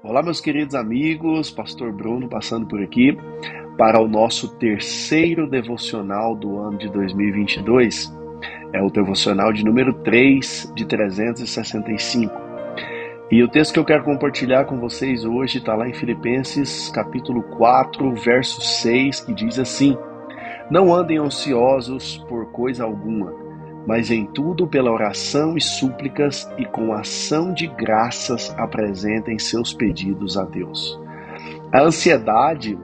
Olá, meus queridos amigos, Pastor Bruno passando por aqui para o nosso terceiro devocional do ano de 2022. É o devocional de número 3 de 365. E o texto que eu quero compartilhar com vocês hoje está lá em Filipenses, capítulo 4, verso 6, que diz assim: Não andem ansiosos por coisa alguma mas em tudo pela oração e súplicas e com ação de graças apresentem seus pedidos a Deus. A ansiedade,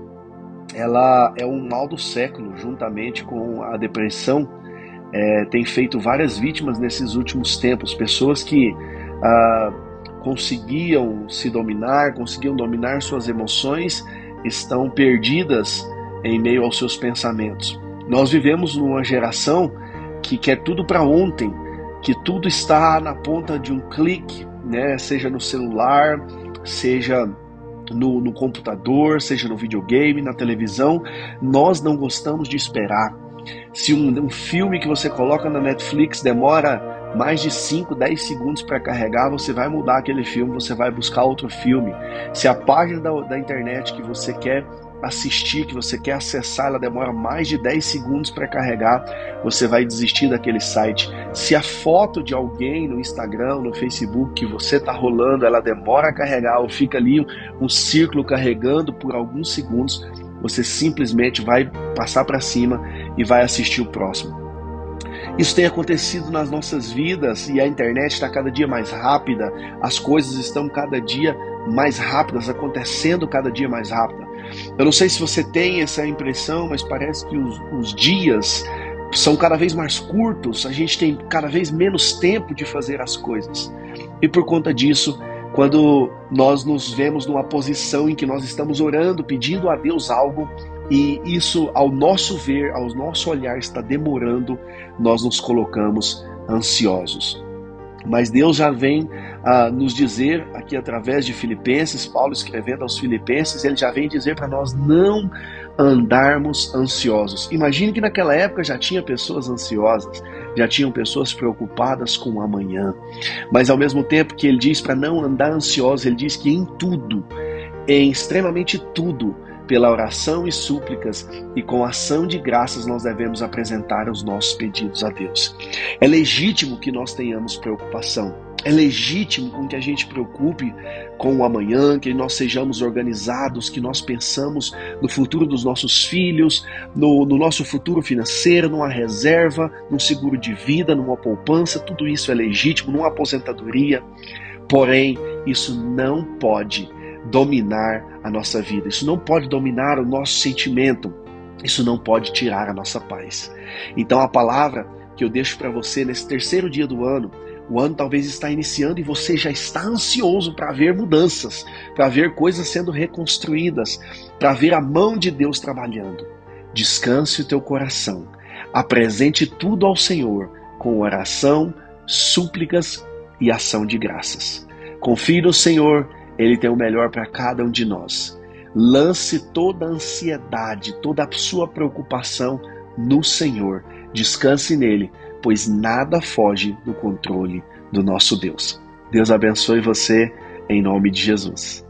ela é um mal do século, juntamente com a depressão, é, tem feito várias vítimas nesses últimos tempos, pessoas que ah, conseguiam se dominar, conseguiam dominar suas emoções, estão perdidas em meio aos seus pensamentos. Nós vivemos numa geração que quer tudo para ontem, que tudo está na ponta de um clique, né? Seja no celular, seja no, no computador, seja no videogame, na televisão. Nós não gostamos de esperar. Se um, um filme que você coloca na Netflix demora mais de 5, 10 segundos para carregar, você vai mudar aquele filme, você vai buscar outro filme. Se a página da, da internet que você quer assistir, que você quer acessar, ela demora mais de 10 segundos para carregar, você vai desistir daquele site. Se a foto de alguém no Instagram, no Facebook que você está rolando, ela demora a carregar ou fica ali um, círculo carregando por alguns segundos, você simplesmente vai passar para cima e vai assistir o próximo. Isso tem acontecido nas nossas vidas e a internet está cada dia mais rápida, as coisas estão cada dia mais rápidas, acontecendo cada dia mais rápida. Eu não sei se você tem essa impressão, mas parece que os, os dias são cada vez mais curtos, a gente tem cada vez menos tempo de fazer as coisas. E por conta disso, quando nós nos vemos numa posição em que nós estamos orando, pedindo a Deus algo, e isso, ao nosso ver, ao nosso olhar, está demorando, nós nos colocamos ansiosos. Mas Deus já vem a nos dizer aqui através de Filipenses, Paulo escrevendo aos Filipenses, ele já vem dizer para nós não andarmos ansiosos. Imagine que naquela época já tinha pessoas ansiosas, já tinham pessoas preocupadas com o amanhã. Mas ao mesmo tempo que ele diz para não andar ansiosos, ele diz que em tudo, em extremamente tudo, pela oração e súplicas e com ação de graças nós devemos apresentar os nossos pedidos a Deus. É legítimo que nós tenhamos preocupação. É legítimo com que a gente preocupe com o amanhã, que nós sejamos organizados, que nós pensamos no futuro dos nossos filhos, no, no nosso futuro financeiro, numa reserva, num seguro de vida, numa poupança, tudo isso é legítimo, numa aposentadoria. Porém, isso não pode dominar a nossa vida, isso não pode dominar o nosso sentimento, isso não pode tirar a nossa paz. Então a palavra que eu deixo para você nesse terceiro dia do ano, o ano talvez está iniciando e você já está ansioso para ver mudanças, para ver coisas sendo reconstruídas, para ver a mão de Deus trabalhando. Descanse o teu coração. Apresente tudo ao Senhor com oração, súplicas e ação de graças. Confie no Senhor ele tem o melhor para cada um de nós. Lance toda a ansiedade, toda a sua preocupação no Senhor. Descanse nele, pois nada foge do controle do nosso Deus. Deus abençoe você em nome de Jesus.